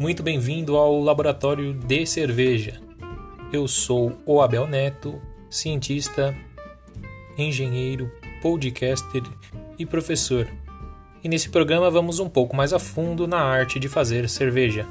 Muito bem-vindo ao Laboratório de Cerveja. Eu sou o Abel Neto, cientista, engenheiro, podcaster e professor. E nesse programa vamos um pouco mais a fundo na arte de fazer cerveja.